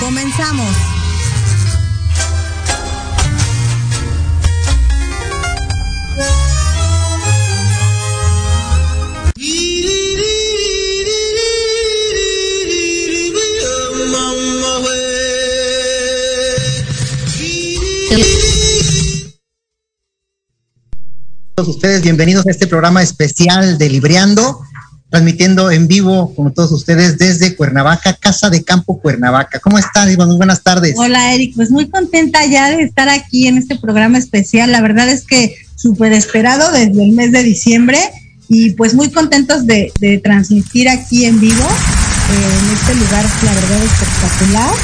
Comenzamos. todos ustedes, bienvenidos a este programa especial de Libreando, transmitiendo en vivo con todos ustedes desde Cuernavaca, Casa de Campo Cuernavaca. ¿Cómo están, Iván? Muy buenas tardes. Hola, Eric. Pues muy contenta ya de estar aquí en este programa especial. La verdad es que súper esperado desde el mes de diciembre y pues muy contentos de, transmitir aquí en vivo eh, en este lugar, la verdad, espectacular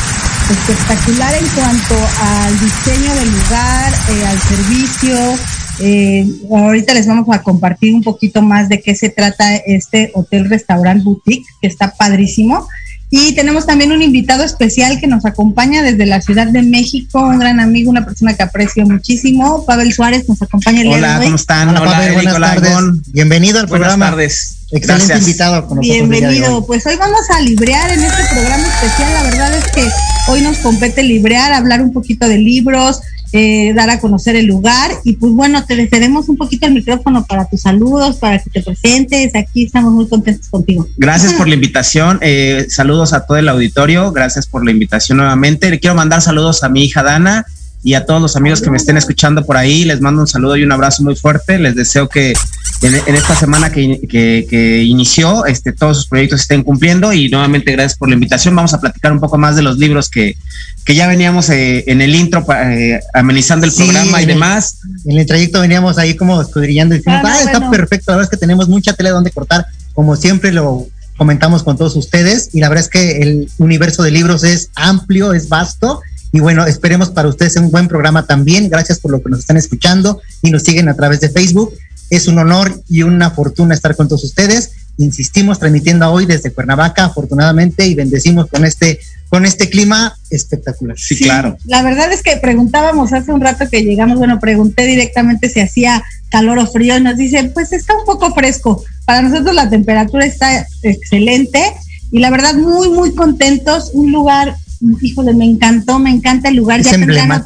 espectacular en cuanto al diseño del lugar, eh, al servicio, eh, ahorita les vamos a compartir un poquito más de qué se trata este hotel restaurant boutique, que está padrísimo. Y tenemos también un invitado especial que nos acompaña desde la Ciudad de México, un gran amigo, una persona que aprecio muchísimo. Pavel Suárez nos acompaña el Hola, ¿cómo están? Hola, Pavel, buenas tardes. Bienvenido al buenas programa. tardes. Excelente invitado con nosotros. Bienvenido. Pues hoy vamos a librear en este programa especial. La verdad es que hoy nos compete librear, hablar un poquito de libros, eh, dar a conocer el lugar y pues bueno, te cedemos un poquito el micrófono para tus saludos, para que te presentes. Aquí estamos muy contentos contigo. Gracias por la invitación. Eh, saludos a todo el auditorio. Gracias por la invitación nuevamente. Le quiero mandar saludos a mi hija Dana y a todos los amigos que me estén escuchando por ahí. Les mando un saludo y un abrazo muy fuerte. Les deseo que en, en esta semana que, que, que, inició, este, todos sus proyectos estén cumpliendo y nuevamente gracias por la invitación. Vamos a platicar un poco más de los libros que, que ya veníamos eh, en el intro eh, amenizando el sí, programa y demás. En el trayecto veníamos ahí como escudrillando y diciendo, ah, ah, bueno. está perfecto, la verdad es que tenemos mucha tela donde cortar, como siempre lo comentamos con todos ustedes y la verdad es que el universo de libros es amplio, es vasto y bueno, esperemos para ustedes un buen programa también. Gracias por lo que nos están escuchando y nos siguen a través de Facebook. Es un honor y una fortuna estar con todos ustedes. Insistimos transmitiendo hoy desde Cuernavaca, afortunadamente, y bendecimos con este con este clima espectacular. Sí, sí, claro. La verdad es que preguntábamos hace un rato que llegamos, bueno, pregunté directamente si hacía calor o frío, y nos dice, pues está un poco fresco. Para nosotros la temperatura está excelente y la verdad muy, muy contentos. Un lugar, híjole, me encantó, me encanta el lugar. Es ya tendrán la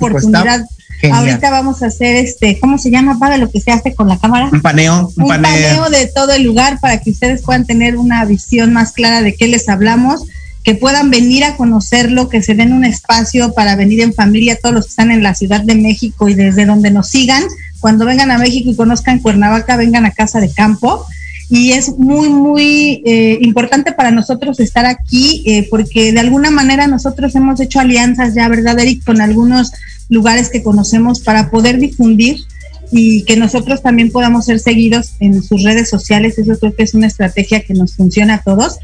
Ahorita vamos a hacer este, ¿cómo se llama, Pavel, lo que se hace con la cámara? Un paneo, un, un paneo. paneo de todo el lugar para que ustedes puedan tener una visión más clara de qué les hablamos que puedan venir a conocerlo, que se den un espacio para venir en familia, todos los que están en la Ciudad de México y desde donde nos sigan. Cuando vengan a México y conozcan Cuernavaca, vengan a Casa de Campo. Y es muy, muy eh, importante para nosotros estar aquí eh, porque de alguna manera nosotros hemos hecho alianzas ya, ¿verdad, Eric? Con algunos lugares que conocemos para poder difundir y que nosotros también podamos ser seguidos en sus redes sociales. Eso creo que es una estrategia que nos funciona a todos.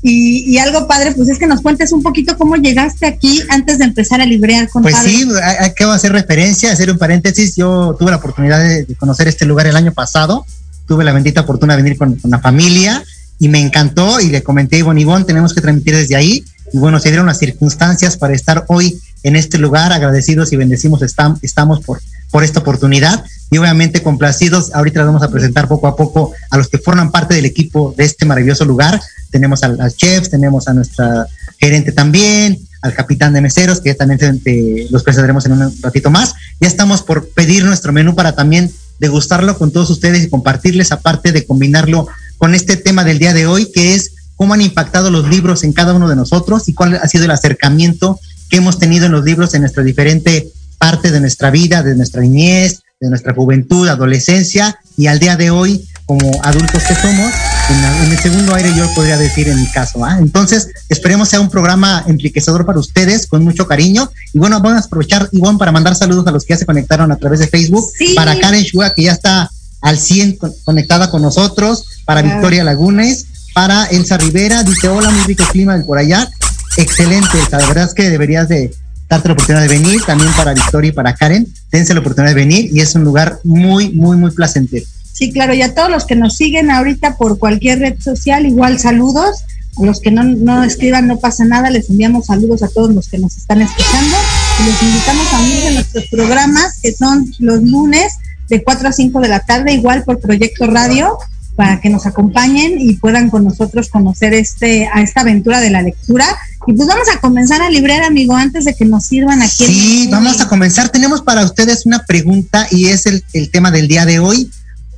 Y, y, algo padre, pues es que nos cuentes un poquito cómo llegaste aquí antes de empezar a librear con Pues sí, hay que hacer referencia, hacer un paréntesis. Yo tuve la oportunidad de, de, conocer este lugar el año pasado. Tuve la bendita fortuna de venir con, con la familia y me encantó. Y le comenté a Ivonne, Ivonne, tenemos que transmitir desde ahí. Y bueno, se dieron las circunstancias para estar hoy en este lugar. Agradecidos y bendecimos estamos, estamos por, por esta oportunidad y obviamente complacidos. Ahorita vamos a presentar poco a poco a los que forman parte del equipo de este maravilloso lugar. Tenemos al, al chef, tenemos a nuestra gerente también, al capitán de meseros, que también te, los presentaremos en un ratito más. Ya estamos por pedir nuestro menú para también degustarlo con todos ustedes y compartirles, aparte de combinarlo con este tema del día de hoy, que es cómo han impactado los libros en cada uno de nosotros y cuál ha sido el acercamiento que hemos tenido en los libros en nuestra diferente parte de nuestra vida, de nuestra niñez, de nuestra juventud, adolescencia y al día de hoy como adultos que somos, en, en el segundo aire yo podría decir en mi caso. Entonces, esperemos sea un programa enriquecedor para ustedes, con mucho cariño. Y bueno, vamos a aprovechar, Ivonne, para mandar saludos a los que ya se conectaron a través de Facebook, Sí. para Karen Shua, que ya está al 100 con- conectada con nosotros, para Claro. Victoria Lagunes, para Elsa Rivera, dice, hola, muy rico clima de por allá. Excelente, Elsa, la verdad es que deberías de darte la oportunidad de venir, también para Victoria y para Karen, dense la oportunidad de venir y es un lugar muy, muy, muy placentero. Sí, claro, y a todos los que nos siguen ahorita por cualquier red social, igual saludos. A los que no, no escriban, no pasa nada, les enviamos saludos a todos los que nos están escuchando y los invitamos a unirse a nuestros programas que son los lunes de 4 a 5 de la tarde, igual por Proyecto Radio, para que nos acompañen y puedan con nosotros conocer este a esta aventura de la lectura. Y pues vamos a comenzar a librar, amigo, antes de que nos sirvan aquí. Sí, vamos a comenzar. Tenemos para ustedes una pregunta y es el, el tema del día de hoy.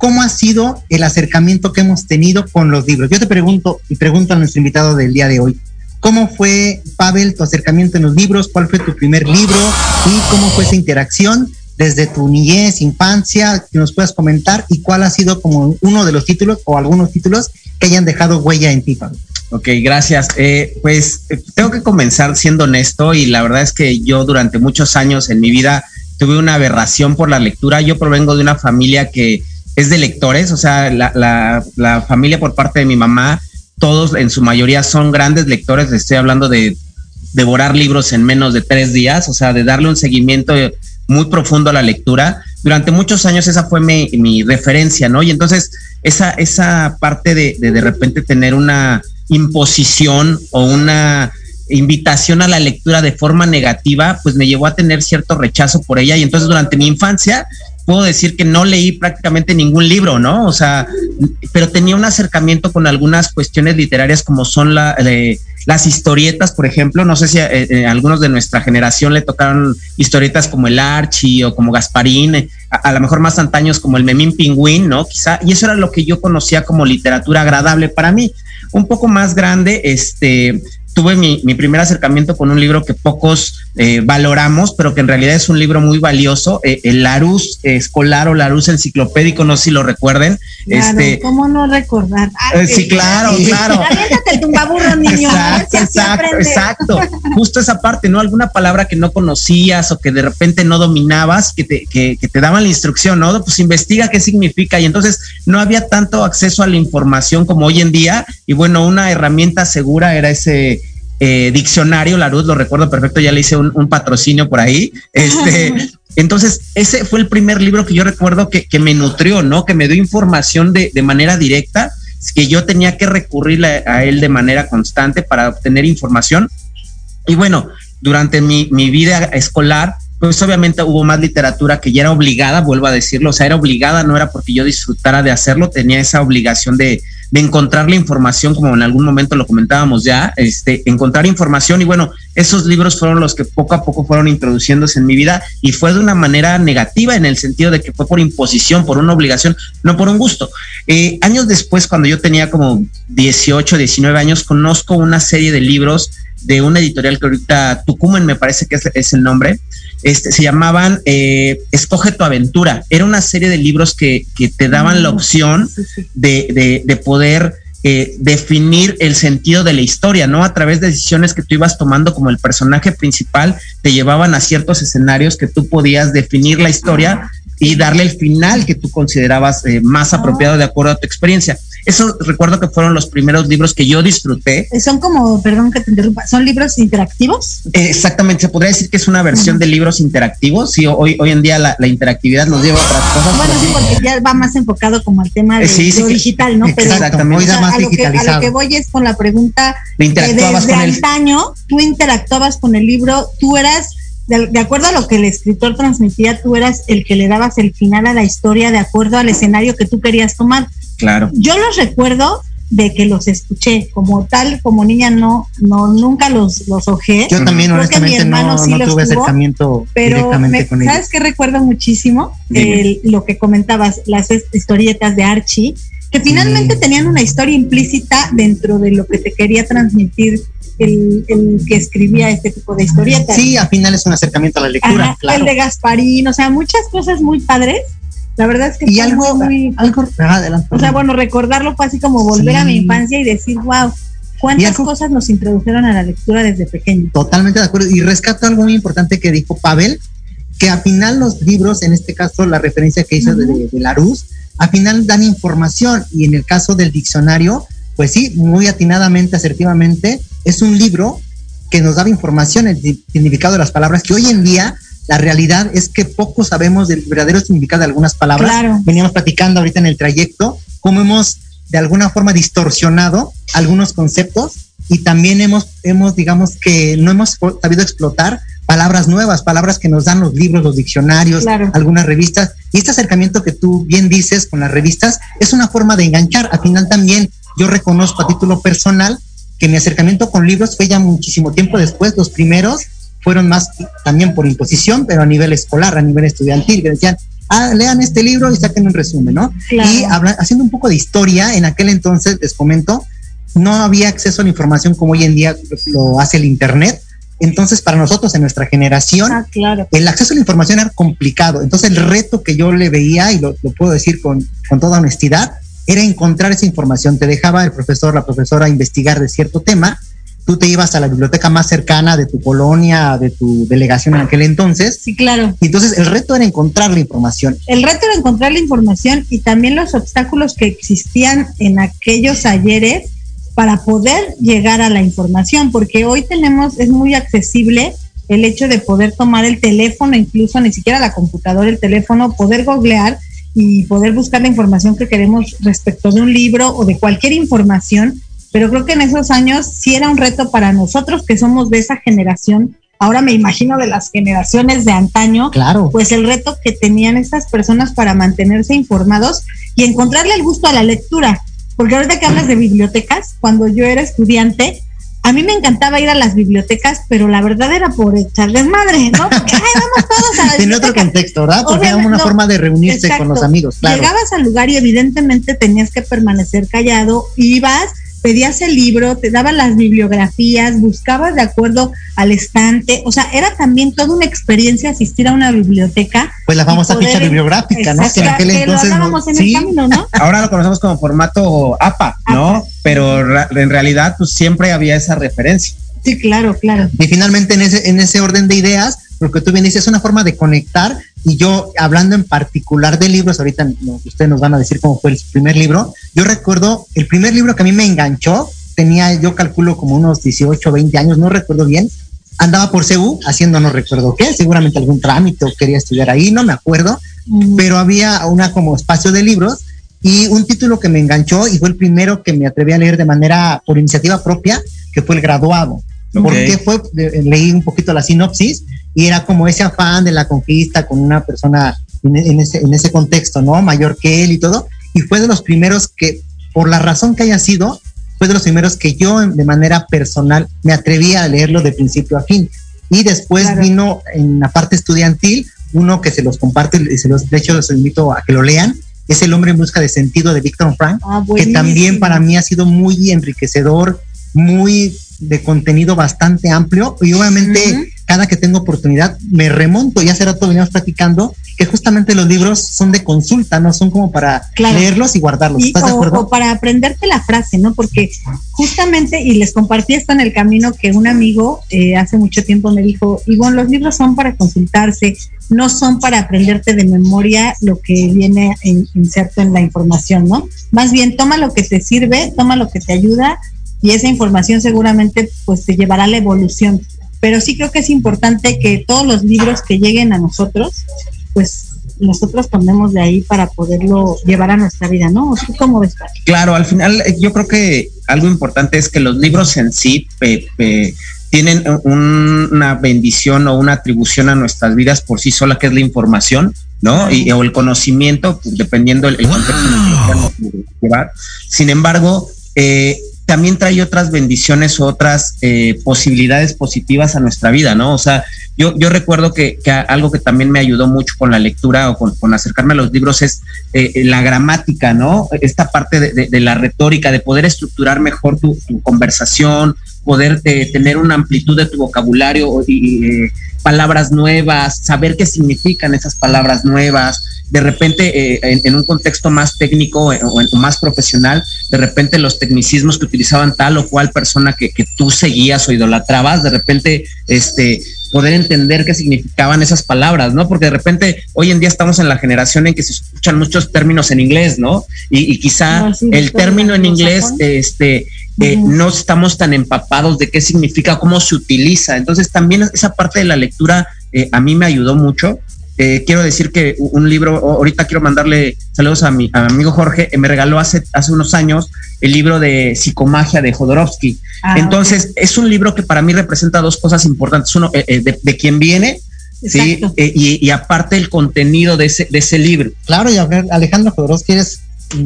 ¿Cómo ha sido el acercamiento que hemos tenido con los libros? Yo te pregunto y pregunto a nuestro invitado del día de hoy. ¿Cómo fue, Pavel, tu acercamiento en los libros? ¿Cuál fue tu primer libro? ¿Y cómo fue esa interacción desde tu niñez, infancia? Que nos puedas comentar y cuál ha sido como uno de los títulos o algunos títulos que hayan dejado huella en ti, Pavel. Ok, gracias. Eh, pues eh, tengo que comenzar siendo honesto y la verdad es que yo durante muchos años en mi vida tuve una aberración por la lectura. Yo provengo de una familia que es de lectores, o sea, la, la, la familia por parte de mi mamá, todos en su mayoría son grandes lectores. Estoy hablando de devorar libros en menos de tres días, o sea, de darle un seguimiento muy profundo a la lectura. Durante muchos años esa fue mi, mi referencia, ¿no? Y entonces esa, esa parte de, de de repente tener una imposición o una invitación a la lectura de forma negativa, pues me llevó a tener cierto rechazo por ella y entonces durante mi infancia puedo decir que no leí prácticamente ningún libro, ¿no? O sea, pero tenía un acercamiento con algunas cuestiones literarias como son la, eh, las historietas, por ejemplo, no sé si a, eh, algunos de nuestra generación le tocaron historietas como el Archie o como Gasparín, eh, a, lo mejor más antaños como el Memín Pingüín, ¿no? Quizá, y eso era lo que yo conocía como literatura agradable para mí. Un poco más grande, este, tuve mi, mi primer acercamiento con un libro que pocos eh, valoramos, pero que en realidad es un libro muy valioso, eh, el Larus escolar o Larus enciclopédico, no sé si lo recuerden. Claro, este, ¿Cómo no recordar? eh, sí, claro, claro. El tumbaburro, niño. Exacto, si exacto, exacto. Justo esa parte, ¿no? Alguna palabra que no conocías o que de repente no dominabas, que te, que, que te daban la instrucción, ¿no? Pues investiga qué significa. Y entonces no había tanto acceso a la información como hoy en día. Y bueno, una herramienta segura era ese eh, diccionario, la luz, lo recuerdo perfecto, ya le hice un, un patrocinio por ahí. Este, entonces, ese fue el primer libro que yo recuerdo que, que me nutrió, ¿no? Que me dio información de, de manera directa, que yo tenía que recurrir a, a él de manera constante para obtener información. Y bueno, durante mi, mi vida escolar, pues obviamente hubo más literatura que ya era obligada, vuelvo a decirlo, o sea, era obligada, no era porque yo disfrutara de hacerlo, tenía esa obligación de, de encontrar la información, como en algún momento lo comentábamos ya, este, encontrar información y bueno, esos libros fueron los que poco a poco fueron introduciéndose en mi vida y fue de una manera negativa en el sentido de que fue por imposición, por una obligación, no por un gusto. Eh, años después, cuando yo tenía como 18, 19 años, conozco una serie de libros de una editorial que ahorita Tucumán me parece que es, es el nombre, este, se llamaban eh, Escoge tu aventura. Era una serie de libros que, que te daban la opción Sí, sí. de, de, de poder eh, definir el sentido de la historia, ¿no? A través de decisiones que tú ibas tomando como el personaje principal, te llevaban a ciertos escenarios que tú podías definir la historia y darle el final que tú considerabas eh, más apropiado de acuerdo a tu experiencia. Eso recuerdo que fueron los primeros libros que yo disfruté. Son como, perdón que te interrumpa, ¿son libros interactivos? Eh, exactamente, se podría decir que es una versión de libros interactivos. Sí, hoy, hoy en día la, la interactividad nos lleva a otras cosas. Bueno, sí, porque ya va más enfocado como al tema de Eh, sí, sí lo digital, ¿no? Pero Exactamente. Más a, lo que, a digitalizado. lo que voy es con la pregunta interactuabas desde con el, antaño tú interactuabas con el libro, tú eras, de, de acuerdo a lo que el escritor transmitía, tú eras el que le dabas el final a la historia de acuerdo al escenario que tú querías tomar. Claro. Yo los recuerdo de que los escuché, como tal, como niña no, no, nunca los, los ojé. Yo también, Creo que mi honestamente, hermano no, sí no los tuve acercamiento Pero directamente me- con ¿sabes ellos. qué recuerdo muchísimo? El- lo que comentabas, las historietas de Archie, que finalmente Mm. tenían una historia implícita dentro de lo que te quería transmitir el, el que escribía este tipo de historietas. Sí, al final es un acercamiento a la lectura, Ajá, claro. El de Gasparín, o sea, muchas cosas muy padres. La verdad es que Y algo, muy, algo, adelante. o sea, bueno, recordarlo fue así como volver a mi Sí. infancia y decir, wow, cuántas algo- cosas nos introdujeron a la lectura desde pequeño. Totalmente de acuerdo. Y rescato algo muy importante que dijo Pavel, que al final los libros, en este caso la referencia que hizo de, Ujú. de Larousse, al final dan información y en el caso del diccionario, pues sí, muy atinadamente, asertivamente, es un libro que nos daba información, el significado de las palabras, que hoy en día la realidad es que poco sabemos del verdadero significado de algunas palabras. Claro. Veníamos platicando ahorita en el trayecto cómo hemos de alguna forma distorsionado algunos conceptos y también hemos, hemos digamos que no hemos sabido explotar palabras nuevas, palabras que nos dan los libros, los diccionarios, Claro. algunas revistas. Y este acercamiento que tú bien dices con las revistas es una forma de enganchar. Al final también yo reconozco a título personal que mi acercamiento con libros fue ya muchísimo tiempo después. Los primeros fueron más también por imposición, pero a nivel escolar, a nivel estudiantil, que decían, ah, lean este libro y saquen un resumen, ¿no? Claro. Y habla- haciendo un poco de historia, en aquel entonces, les comento, no había acceso a la información como hoy en día lo hace el Internet. Entonces, para nosotros, en nuestra generación, Ah, claro. el acceso a la información era complicado. Entonces, el reto que yo le veía, y lo, lo puedo decir con, con toda honestidad, era encontrar esa información. Te dejaba el profesor, la profesora investigar de cierto tema. Tú te ibas a la biblioteca más cercana de tu colonia, de tu delegación en aquel entonces. Sí, claro. Entonces, el reto era encontrar la información. El reto era encontrar la información y también los obstáculos que existían en aquellos ayeres para poder llegar a la información, porque hoy tenemos, es muy accesible el hecho de poder tomar el teléfono, incluso ni siquiera la computadora, el teléfono, poder googlear y poder buscar la información que queremos respecto de un libro o de cualquier información, pero creo que en esos años sí era un reto para nosotros que somos de esa generación, ahora me imagino de las generaciones de antaño, Claro. pues el reto que tenían estas personas para mantenerse informados y encontrarle el gusto a la lectura. Porque ahorita que hablas de bibliotecas, cuando yo era estudiante, a mí me encantaba ir a las bibliotecas, pero la verdad era por echar desmadre, ¿no? Porque, ay, vamos todos a la Tiene otro contexto, ¿verdad? Porque era una no. forma de reunirse Exacto. con los amigos, claro. Llegabas al lugar y evidentemente tenías que permanecer callado, ibas, pedías el libro, te daban las bibliografías, buscabas de acuerdo al estante, o sea, era también toda una experiencia asistir a una biblioteca. Pues la famosa poder- ficha bibliográfica, ¿no? Que en aquel que lo entonces no- hablábamos en sí. el camino, ¿no? Ahora lo conocemos como formato APA, ¿no? APA. Pero en realidad, pues siempre había esa referencia. Sí, claro, claro. Y finalmente en ese, en ese orden de ideas, lo que tú bien dices es una forma de conectar. Y yo, hablando en particular de libros, ahorita no- ustedes nos van a decir cómo fue el primer libro. Yo recuerdo el primer libro que a mí me enganchó, tenía yo calculo como unos 18, 20 años, no recuerdo bien. Andaba por CEU haciendo no recuerdo qué, seguramente algún trámite o quería estudiar ahí, no me acuerdo. Mm, pero había una como espacio de libros y un título que me enganchó y fue el primero que me atreví a leer de manera por iniciativa propia, que fue El Graduado. Ok. Porque fue, de- leí un poquito la sinopsis y era como ese afán de la conquista con una persona en, en ese, en ese contexto, ¿no? Mayor que él y todo. Y fue de los primeros que, por la razón que haya sido, fue de los primeros que yo de manera personal me atreví a leerlo de principio a fin. Y después Claro. vino en la parte estudiantil uno que se los comparte y se los, de hecho los invito a que lo lean, es El hombre en busca de sentido de Víctor Frank, ah, que también para mí ha sido muy enriquecedor, muy de contenido bastante amplio y obviamente Ujú. Cada que tengo oportunidad me remonto, ya hace rato veníamos platicando que justamente los libros son de consulta, no son como para Claro. leerlos y guardarlos. Y- ¿Estás de o, acuerdo? o para aprenderte la frase, ¿no? Porque justamente, y les compartí esto en el camino, que un amigo eh, hace mucho tiempo me dijo, Ivonne, los libros son para consultarse, no son para aprenderte de memoria lo que viene en- inserto en la información, ¿no? Más bien, toma lo que te sirve, toma lo que te ayuda y esa información seguramente pues te llevará a la evolución. Pero sí creo que es importante que todos los libros que lleguen a nosotros, pues nosotros tomemos de ahí para poderlo llevar a nuestra vida, ¿no? ¿Tú cómo ves? Claro, al final eh, yo creo que algo importante es que los libros en sí pe- tienen un- una bendición o una atribución a nuestras vidas por sí sola, que es la información, ¿no? Y, o el conocimiento, pues, dependiendo el, el contexto en el que llevar. Sin embargo, eh, también trae otras bendiciones o otras eh, posibilidades positivas a nuestra vida, ¿no? O sea, yo, recuerdo que, algo que también me ayudó mucho con la lectura o con, acercarme a los libros es eh, la gramática, ¿no? Esta parte de, la retórica, de poder estructurar mejor tu conversación, poder eh, tener una amplitud de tu vocabulario y, eh, palabras nuevas, saber qué significan esas palabras nuevas. De repente, eh, en, en un contexto más técnico eh, o, en- o más profesional, de repente los tecnicismos que utilizaban tal o cual persona que, que tú seguías o idolatrabas, de repente, este, poder entender qué significaban esas palabras, ¿no? Porque de repente hoy en día estamos en la generación en que se escuchan muchos términos en inglés, ¿no? Y, y quizá No, sí, el término en inglés, este, eh, no estamos tan empapados de qué significa, cómo se utiliza. Entonces también esa parte de la lectura eh, a mí me ayudó mucho. Eh, quiero decir que un libro, ahorita quiero mandarle saludos a mi, a mi amigo Jorge, eh, me regaló hace, hace unos años el libro de psicomagia de Jodorowsky. Ah, Entonces, es un libro que para mí representa dos cosas importantes. Uno, eh, eh, de, de quién viene, ¿sí? Eh, y, y aparte el contenido de ese, de ese libro. Claro, y Alejandro Jodorowsky eres,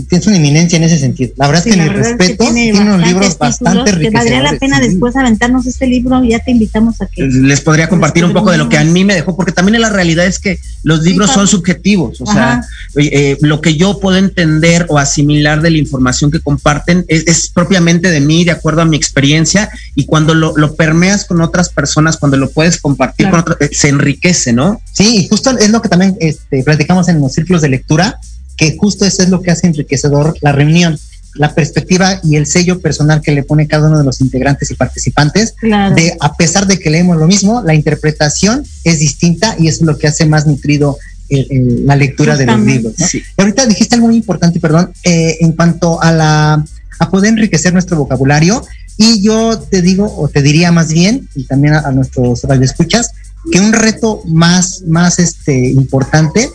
tienes una eminencia en ese sentido. La verdad Sí, es que mi verdad es que respeto, tiene, unos libros bastante que Valdría la pena sí. después aventarnos este libro, ya te invitamos a que... Les podría compartir un poco de lo que a mí me dejó, porque también la realidad es que los libros claro. son subjetivos. O sea, eh, lo que yo puedo entender o asimilar de la información que comparten es, es propiamente de mí, de acuerdo a mi experiencia, y cuando lo, lo permeas con otras personas, cuando lo puedes compartir Claro. con otras, eh, se enriquece, ¿no? Sí, y justo es lo que también este, platicamos en los círculos de lectura, que justo eso es lo que hace enriquecedor la reunión, la perspectiva y el sello personal que le pone cada uno de los integrantes y participantes, Claro. de a pesar de que leemos lo mismo, la interpretación es distinta y eso es lo que hace más nutrido el- el- la lectura de los libros. ¿no? Sí. Y ahorita dijiste algo muy importante, perdón, eh, en cuanto a la a poder enriquecer nuestro vocabulario. Y yo te digo, o te diría más bien, y también a, a nuestros radioescuchas, que un reto más, más este, importante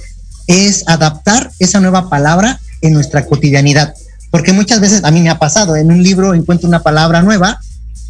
es adaptar esa nueva palabra en nuestra cotidianidad. Porque muchas veces a mí me ha pasado, en un libro encuentro una palabra nueva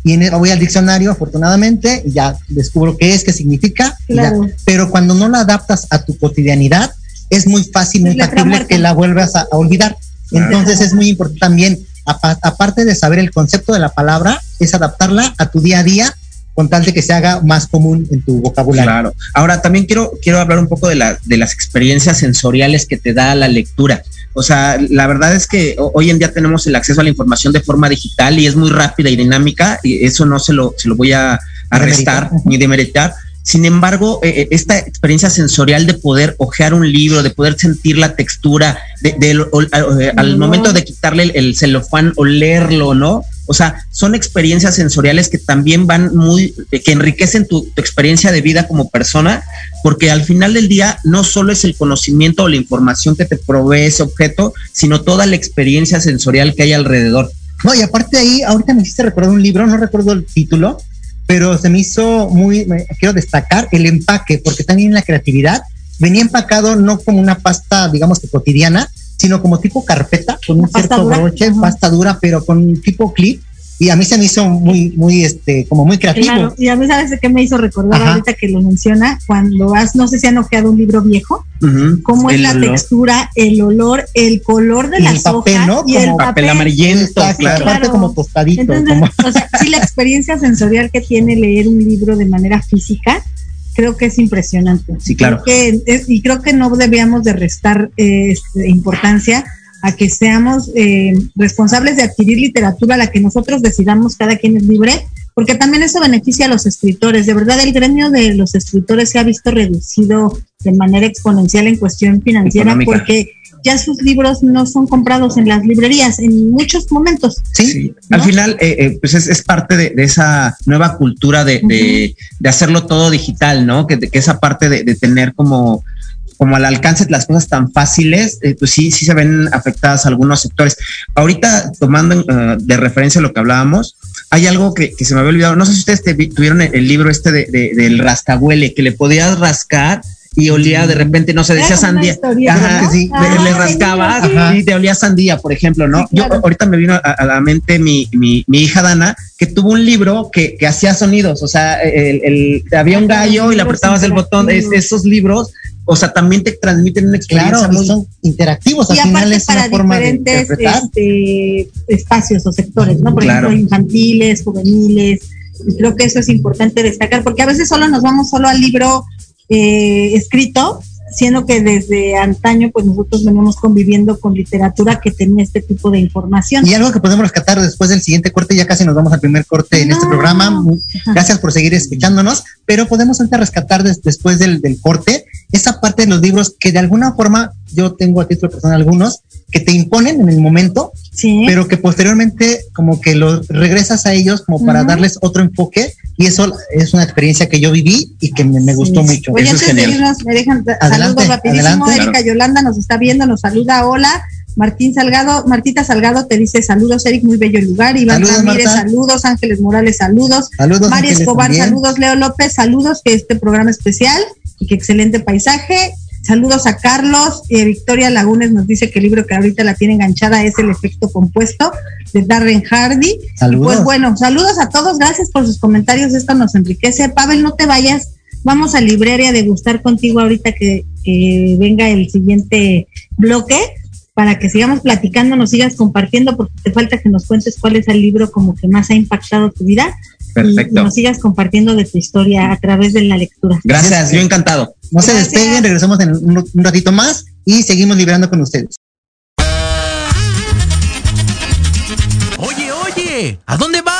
y en el- voy al diccionario, afortunadamente, y ya descubro qué es, qué significa. Claro. pero cuando no la adaptas a tu cotidianidad, es muy fácil, muy factible que la vuelvas a, a olvidar. Entonces es muy importante también, apa- aparte de saber el concepto de la palabra, es adaptarla a tu día a día con tal de que se haga más común en tu vocabulario. Claro. Ahora también quiero, quiero hablar un poco de, la, de las experiencias sensoriales que te da la lectura. O sea, la verdad es que hoy en día tenemos el acceso a la información de forma digital y es muy rápida y dinámica y eso no se lo, se lo voy a, restar ni demeritar. Sin embargo, eh, eh, esta experiencia sensorial de poder ojear un libro, de poder sentir la textura, de, al momento de quitarle el, el celofán, olerlo, ¿no? O sea, son experiencias sensoriales que también van muy, que enriquecen tu, experiencia de vida como persona, porque al final del día no solo es el conocimiento o la información que te provee ese objeto, sino toda la experiencia sensorial que hay alrededor. No, y aparte de ahí, ahorita me hiciste recordar un libro, no recuerdo el título, pero se me hizo muy, quiero destacar el empaque, porque también la creatividad venía empacado no como una pasta, digamos que cotidiana, sino como tipo carpeta, con un cierto broche, pasta dura, pero con un tipo clip. Y a mí se me hizo muy, muy, este, como muy creativo. Claro, y a mí, ¿sabes de qué me hizo recordar ahorita que lo menciona? Cuando has, no sé si han ojeado un libro viejo, cómo es la textura, el olor, el color de las papel, hojas ¿no? y como el papel, amarillento, claro. Claro. como tostadito. Entonces, o sea, sí, la experiencia sensorial que tiene leer un libro de manera física, creo que es impresionante. Sí, claro. que y creo que no debíamos de restar eh, este, importancia a que seamos eh, responsables de adquirir literatura, la que nosotros decidamos, cada quien es libre, porque también eso beneficia a los escritores. De verdad, el gremio de los escritores se ha visto reducido de manera exponencial en cuestión financiera porque ya sus libros no son comprados en las librerías en muchos momentos. Sí, al final, eh, eh, pues es, parte de, esa nueva cultura de, de, hacerlo todo digital, ¿no? Que, que esa parte de, tener como como al alcance de las cosas tan fáciles, eh, pues sí, sí se ven afectadas algunos sectores. Ahorita, tomando de referencia lo que hablábamos, hay algo que, se me había olvidado. No sé si ustedes tuvieron el, libro este de, del rascahuele, que le podías rascar y olía de repente, no sé, decía sandía. Ajá, sí, le, rascabas y te olía sandía, por ejemplo, ¿no? Yo ahorita me vino a, la mente mi, mi, mi, hija Dana, que tuvo un libro que, que hacía sonidos, o sea, el, el, había un gallo y le apretabas el botón, es, esos libros o sea, también te transmiten una experiencia claro, son interactivos. Y al final es para una forma diferentes este, espacios o sectores, ¿no? Por ejemplo, infantiles, juveniles. Y creo que eso es importante destacar, porque a veces solo nos vamos solo al libro eh, escrito, siendo que desde antaño pues nosotros venimos conviviendo con literatura que tenía este tipo de información. Y algo que podemos rescatar después del siguiente corte, ya casi nos vamos al primer corte en este programa. Gracias por seguir escuchándonos, pero podemos ahorita rescatar después del, del, corte esa parte de los libros que de alguna forma yo tengo a título personal algunos que te imponen en el momento, pero que posteriormente como que los regresas a ellos como para darles otro enfoque y eso es una experiencia que yo viví y que me, gustó mucho. Oye, antes de irnos, me dejan saludos rapidísimo. Erika Yolanda nos está viendo, nos saluda, hola. Martín Salgado, Martita Salgado te dice saludos, Eric, muy bello lugar. Iván Ramírez, saludos. Ángeles Morales, saludos. Saludos. María Escobar, saludos. Leo López, saludos, que este programa especial y que excelente paisaje. Saludos a Carlos. y Victoria Lagunes nos dice que el libro que ahorita la tiene enganchada es El efecto compuesto de Darren Hardy. Saludos. pues bueno, saludos a todos. Gracias por sus comentarios. Esto nos enriquece. Pavel, no te vayas. Vamos a librería a degustar contigo ahorita que, venga el siguiente bloque para que sigamos platicando, nos sigas compartiendo, porque te falta que nos cuentes cuál es el libro como que más ha impactado tu vida. Perfecto. Y, nos sigas compartiendo de tu historia a través de la lectura. Gracias, yo encantado. No se despeguen, regresamos en un, ratito más y seguimos liberando con ustedes. Oye, oye, ¿a dónde vas?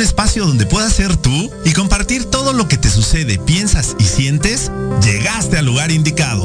Espacio donde puedas ser tú y compartir todo lo que te sucede, piensas y sientes, llegaste al lugar indicado.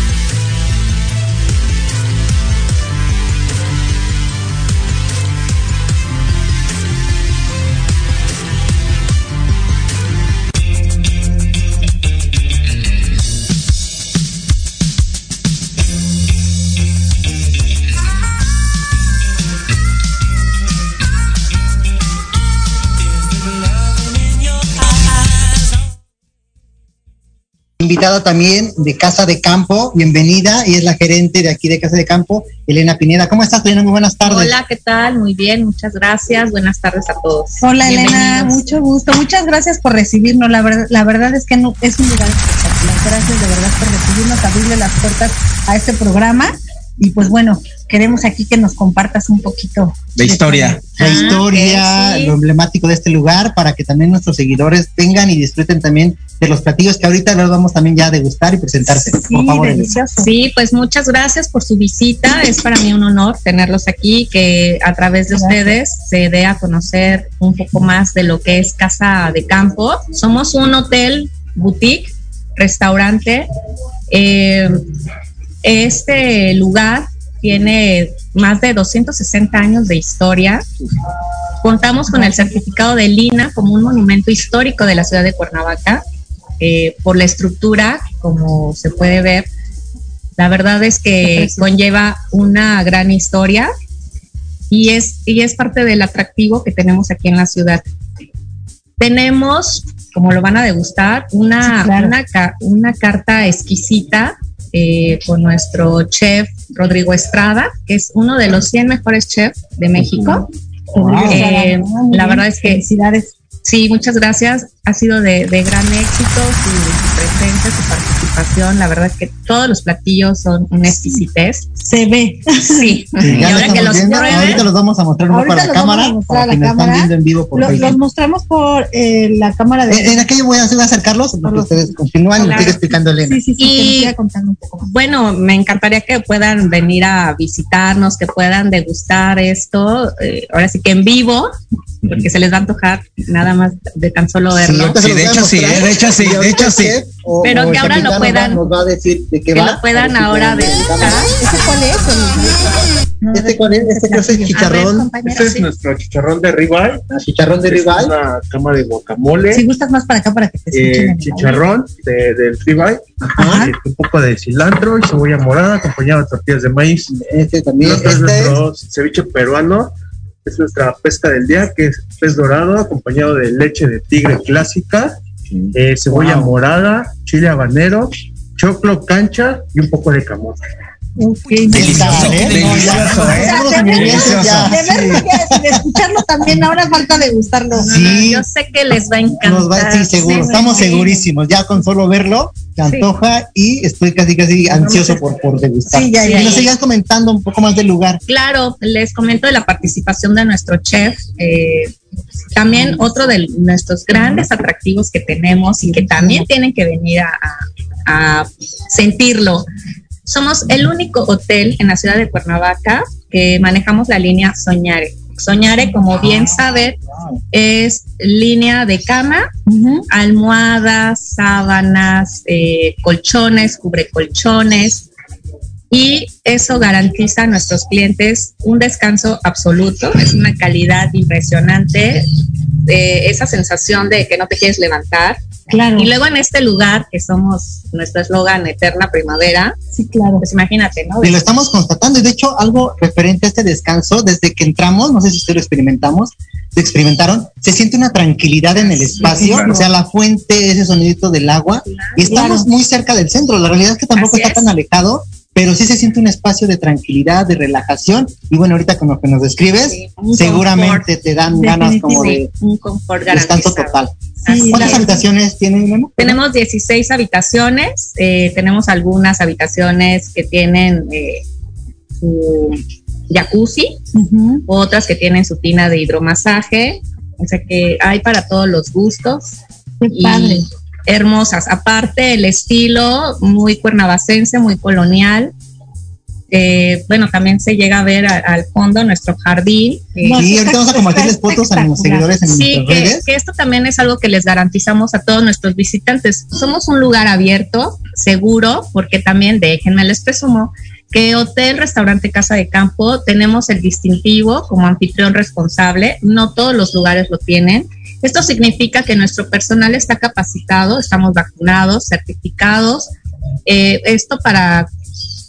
Invitada también de Casa de Campo, bienvenida, y es la gerente de aquí de Casa de Campo, Elena Pineda. ¿Cómo estás, Elena? Muy buenas tardes. Hola, ¿qué tal? Muy bien, muchas gracias. Buenas tardes a todos. Hola Elena, mucho gusto. Muchas gracias por recibirnos. La verdad, la verdad es que no, es un lugar espectacular. Gracias de verdad por recibirnos, abrirle las puertas a este programa. Y pues bueno, queremos aquí que nos compartas un poquito De historia. La Ah, historia, sí. lo emblemático de este lugar, para que también nuestros seguidores vengan y disfruten también de los platillos que ahorita los vamos también ya a degustar y presentarse. Sí, por favor. Sí, pues muchas gracias por su visita. Es para mí un honor tenerlos aquí, que a través de Gracias. ustedes se dé a conocer un poco más de lo que es Casa de Campo. Somos un hotel, boutique, restaurante. Eh, este lugar tiene más de 260 años de historia. Contamos con el certificado de Lina como un monumento histórico de la ciudad de Cuernavaca. eh, por la estructura, como se puede ver, la verdad es que conlleva una gran historia y es, y es parte del atractivo que tenemos aquí en la ciudad. Tenemos, como lo van a degustar, una, Sí, claro. una, ca- una carta exquisita eh, con nuestro chef Rodrigo Estrada, que es uno de los 100 mejores chefs de México. Eh, la verdad es que Felicidades. Sí, muchas gracias. Ha sido de, de gran éxito su presencia, su participación. La verdad es que todos los platillos son una exquisitez. Se ve. Sí. Sí, y ahora que los viendo, prueben, ahorita los vamos a mostrar un poco Ahorita a la los vamos a cámara, mostrar a para la quienes están cámara. viendo en vivo por Lo- los mostramos por eh, la cámara de. En, en aquello voy a, acercarlos, porque los- ustedes continúan y sigue explicando Elena. Sí, sí, sí, Y- que nos siga contando un poco más. bueno, me encantaría que puedan venir a visitarnos, que puedan degustar esto, eh, ahora sí que en vivo, porque se les va a antojar nada más de tan solo verlo. Sí, de hecho sí, eh, de hecho sí, de hecho sí. Pero que ahora lo puedan- Nos va a decir de qué que va. lo puedan ver ahora pueden degustar. cámara. ¿Ese cuál es? Este cuál es, este es el ver, chicharrón, compañero, Este es sí. nuestro chicharrón de ribeye. el chicharrón de Es rival. Una cama de guacamole. Si gustas más para acá para que te escuchen. eh, en el audio. chicharrón de, del ribeye. Ajá. eh, un poco de cilantro y cebolla morada acompañado de tortillas de maíz. Este también, es este es nuestro ceviche peruano. Es nuestra pesca del día, que es pez dorado acompañado de leche de tigre clásica, eh, cebolla Wow. morada, chile habanero, choclo cancha y un poco de camote. Ok, Delicioso, ¿eh? delicioso, ¿eh? de verlo, ya. de verlo ya, de escucharlo también, ahora falta degustarlo. No, no, Sí. yo sé que les va a encantar. Nos va, sí, seguro, Sí, estamos sí. segurísimos. Ya con solo verlo, te antoja y estoy casi, casi ansioso por, por degustar. Sí, ya, ya, y nos sigas comentando un poco más del lugar. Claro, les comento de la participación de nuestro chef. eh, también otro de nuestros grandes atractivos que tenemos y que también tienen que venir a, a- a sentirlo. Somos el único hotel en la ciudad de Cuernavaca que manejamos la línea Soñare. Soñare, como bien saben, es línea de cama, almohadas, sábanas, eh, colchones, cubrecolchones. Y eso garantiza a nuestros clientes un descanso absoluto, es una calidad impresionante. eh, esa sensación de que no te quieres levantar. Claro. Y luego en este lugar, que somos nuestro eslogan Eterna Primavera, Sí, claro. pues imagínate, ¿no? Y lo estamos constatando. Y de hecho, algo referente a este descanso, desde que entramos, no sé si ustedes lo experimentamos, lo experimentaron, se siente una tranquilidad en el espacio. claro. O sea, la fuente, ese sonidito del agua. Y estamos muy cerca del centro. La realidad es que tampoco Así está es. tan alejado, pero sí se siente un espacio de tranquilidad, de relajación. Y bueno, ahorita con lo que nos describes, Sí, seguramente te dan ganas como de un confort descanso garantizado. total. ¿Cuántas es. habitaciones tienen, Memo? Tenemos 16 habitaciones, eh, tenemos algunas habitaciones que tienen eh, su jacuzzi, otras que tienen su tina de hidromasaje, o sea que hay para todos los gustos. Qué y padre. Hermosas. Aparte, el estilo muy cuernavacense, muy colonial. Eh, bueno, también se llega a ver a- al fondo nuestro jardín. eh, Sí, ahorita vamos a compartirles fotos a nuestros espectacular. seguidores en Sí, que, que esto también es algo que les garantizamos a todos nuestros visitantes. Somos un lugar abierto, seguro, porque también, déjenme les presumo, que Hotel, Restaurante, Casa de Campo tenemos el distintivo como anfitrión responsable. No todos los lugares lo tienen. Esto significa que nuestro personal está capacitado, estamos vacunados, certificados. Eh, esto para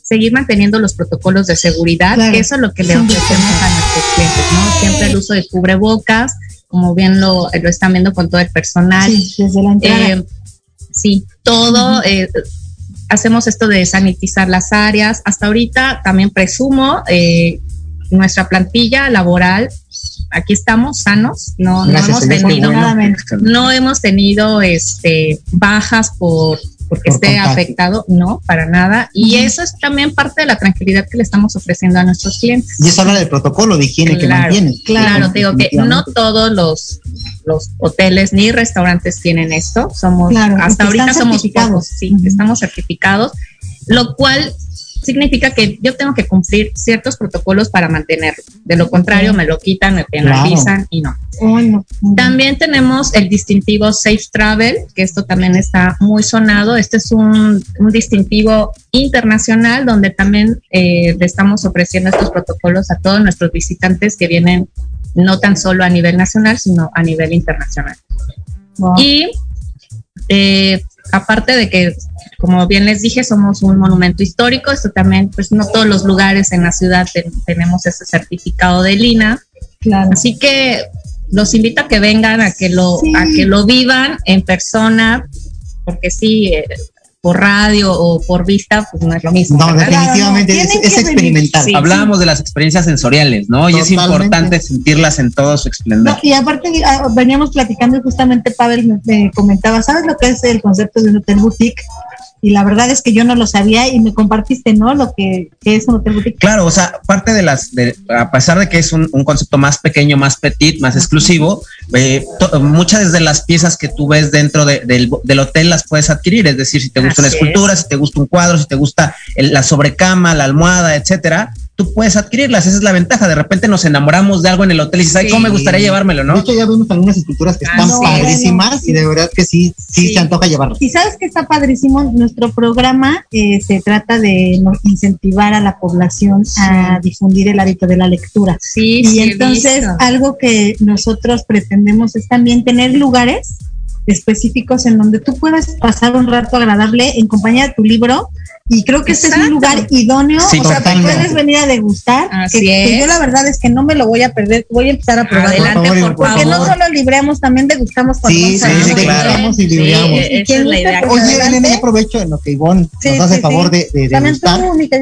seguir manteniendo los protocolos de seguridad, Claro. que eso es lo que le ofrecemos a nuestros clientes, ¿no? Siempre el uso de cubrebocas, como bien lo, lo están viendo con todo el personal. Sí, desde la entrada. Eh, sí, todo. eh, hacemos esto de sanitizar las áreas. Hasta ahorita también presumo eh, nuestra plantilla laboral. Aquí estamos sanos, no, hemos tenido, bueno. No hemos tenido este bajas por porque Por esté afectado, no, para nada. Y eso es también parte de la tranquilidad que le estamos ofreciendo a nuestros clientes. Y eso habla del protocolo de higiene que Claro, mantienen. Claro, te digo que no todos los, los hoteles ni restaurantes tienen esto. Somos Claro, hasta que ahorita somos certificados. pocos, sí, estamos certificados, lo cual significa que yo tengo que cumplir ciertos protocolos para mantenerlo. De lo contrario, me lo quitan, me penalizan y no. Oh, no. También tenemos el distintivo Safe Travel, que esto también está muy sonado. Este es un, un distintivo internacional donde también eh, le estamos ofreciendo estos protocolos a todos nuestros visitantes que vienen no tan solo a nivel nacional, sino a nivel internacional. Wow. Y eh, aparte de que, como bien les dije, somos un monumento histórico, esto también, pues no todos los lugares en la ciudad ten- tenemos ese certificado de Lina. Claro. Así que los invito a que vengan, a que lo, Sí. a que lo vivan en persona, porque sí, eh, por radio o por vista, pues no es lo mismo. No, ¿verdad? definitivamente Claro, no, es, tienen es experimental. Sí. Hablábamos de las experiencias sensoriales, ¿no? Y es importante sentirlas en todo su esplendor. No, y aparte veníamos platicando y justamente Pavel me, me comentaba, ¿sabes lo que es el concepto de un hotel boutique? Y la verdad es que yo no lo sabía y me compartiste, ¿no? Lo que, que es un hotel boutique. Claro, o sea, parte de las, de- a pesar de que es un, un concepto más pequeño, más petit, más exclusivo, eh, to- muchas de las piezas que tú ves dentro de- del, del hotel las puedes adquirir. Es decir, si te gusta una Así escultura, si te gusta un cuadro, si te gusta el- la sobrecama, la almohada, etcétera, tú puedes adquirirlas. Esa es la ventaja. De repente nos enamoramos de algo en el hotel y dices, ay, cómo me gustaría llevármelo, De ¿no? hecho, ya vimos algunas esculturas que Ah, están no, padrísimas y de verdad que sí, sí, Sí. se antoja llevarlas. Y sabes que está padrísimo, nuestro programa eh, se trata de incentivar a la población a difundir el hábito de la lectura. Sí, Y sí, entonces algo que nosotros pretendemos es también tener lugares específicos en donde tú puedas pasar un rato agradable en compañía de tu libro y creo que este es un Exacto. lugar idóneo, Sí, o sea, que totalmente. puedes venir a degustar, Así que, que es. yo la verdad es que no me lo voy a perder, voy a empezar a probar. Adelante, Por por favor, favor. Porque no solo libramos, también degustamos con Sí, Gonza, sí, sí, claro. y libramos. Sí, esa ¿Quién es la idea. Oye. Elena, aprovecho en lo que Ivonne Sí, nos hace sí, favor sí. de, de También degustar.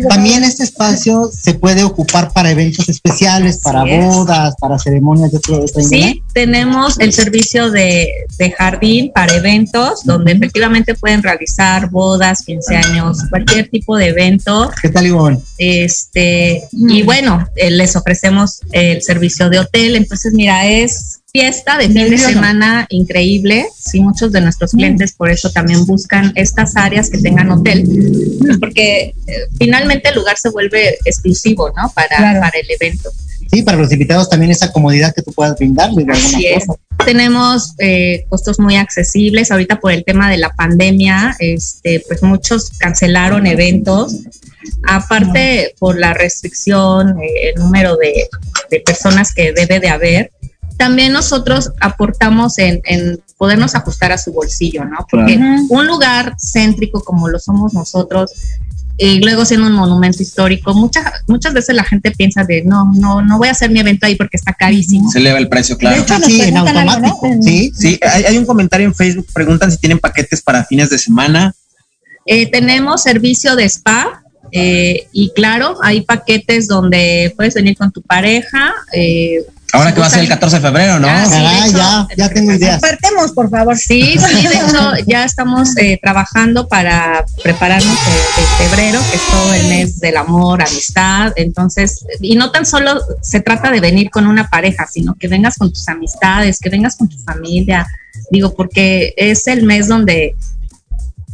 También Pablo. este espacio se puede ocupar para eventos especiales, Así para es. bodas, para ceremonias de otro de otra índole. Sí, tenemos el servicio de, de jardín para eventos, donde efectivamente pueden realizar bodas, 15 años, cualquier tipo de evento. ¿Qué tal, Ivonne? Este, y bueno, eh, les ofrecemos el servicio de hotel. Entonces, mira, es fiesta de fin de semana increíble. Sí, muchos de nuestros clientes por eso también buscan estas áreas que tengan hotel, pues porque eh, finalmente el lugar se vuelve exclusivo, ¿no? Para, Claro. para el evento. Sí, para los invitados también esa comodidad que tú puedas brindarles de alguna Así es. cosa. Tenemos eh, costos muy accesibles. Ahorita por el tema de la pandemia, este, pues muchos cancelaron eventos. Aparte, por la restricción, eh, el número de, de personas que debe de haber, también nosotros aportamos en, en podernos ajustar a su bolsillo, ¿no? Porque Claro. un lugar céntrico como lo somos nosotros, y luego siendo un monumento histórico, muchas muchas veces la gente piensa de no, no, no voy a hacer mi evento ahí porque está carísimo. Se eleva el precio, claro. De hecho, algo, ¿no? En- Sí, sí, hay, hay un comentario en Facebook, preguntan si tienen paquetes para fines de semana. Eh, tenemos servicio de spa eh, y claro, hay paquetes donde puedes venir con tu pareja. Eh, Ahora que va a ser el gustan- 14 de febrero, ¿no? Ah, sí, de Ah, hecho, ya, ya tengo ideas. Apartemos, por favor. Sí, sí, de hecho ya estamos eh, trabajando para prepararnos de, de febrero, que es todo el mes del amor, amistad. Entonces, y no tan solo se trata de venir con una pareja, sino que vengas con tus amistades, que vengas con tu familia. Digo, porque es el mes donde,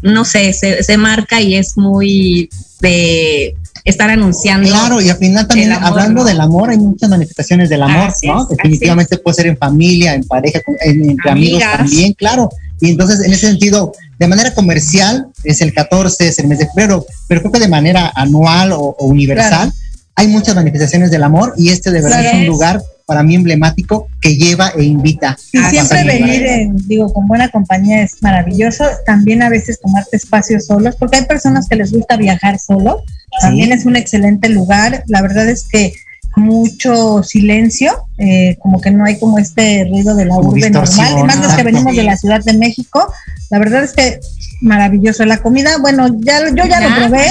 no sé, se, se marca y es muy de estar anunciando. Claro, y al final también amor, hablando ¿no? del amor, hay muchas manifestaciones del amor, Así ¿no? es, Definitivamente puede ser en familia, en pareja, en- entre amigos también, claro. Y entonces, en ese sentido, de manera comercial, es el 14, es el mes de febrero, pero creo que de manera anual o, o universal, hay muchas manifestaciones del amor y este de verdad es un lugar para mí emblemático que lleva e invita. Y siempre venir, en, digo, con buena compañía es maravilloso. También a veces tomarte espacios solos, porque hay personas que les gusta viajar solo. También es un excelente lugar. La verdad es que mucho silencio, eh, como que no hay como este ruido de la Como urbe normal. Y más que venimos de la Ciudad de México, la verdad es que maravilloso. La comida, bueno, ya yo ya lo probé.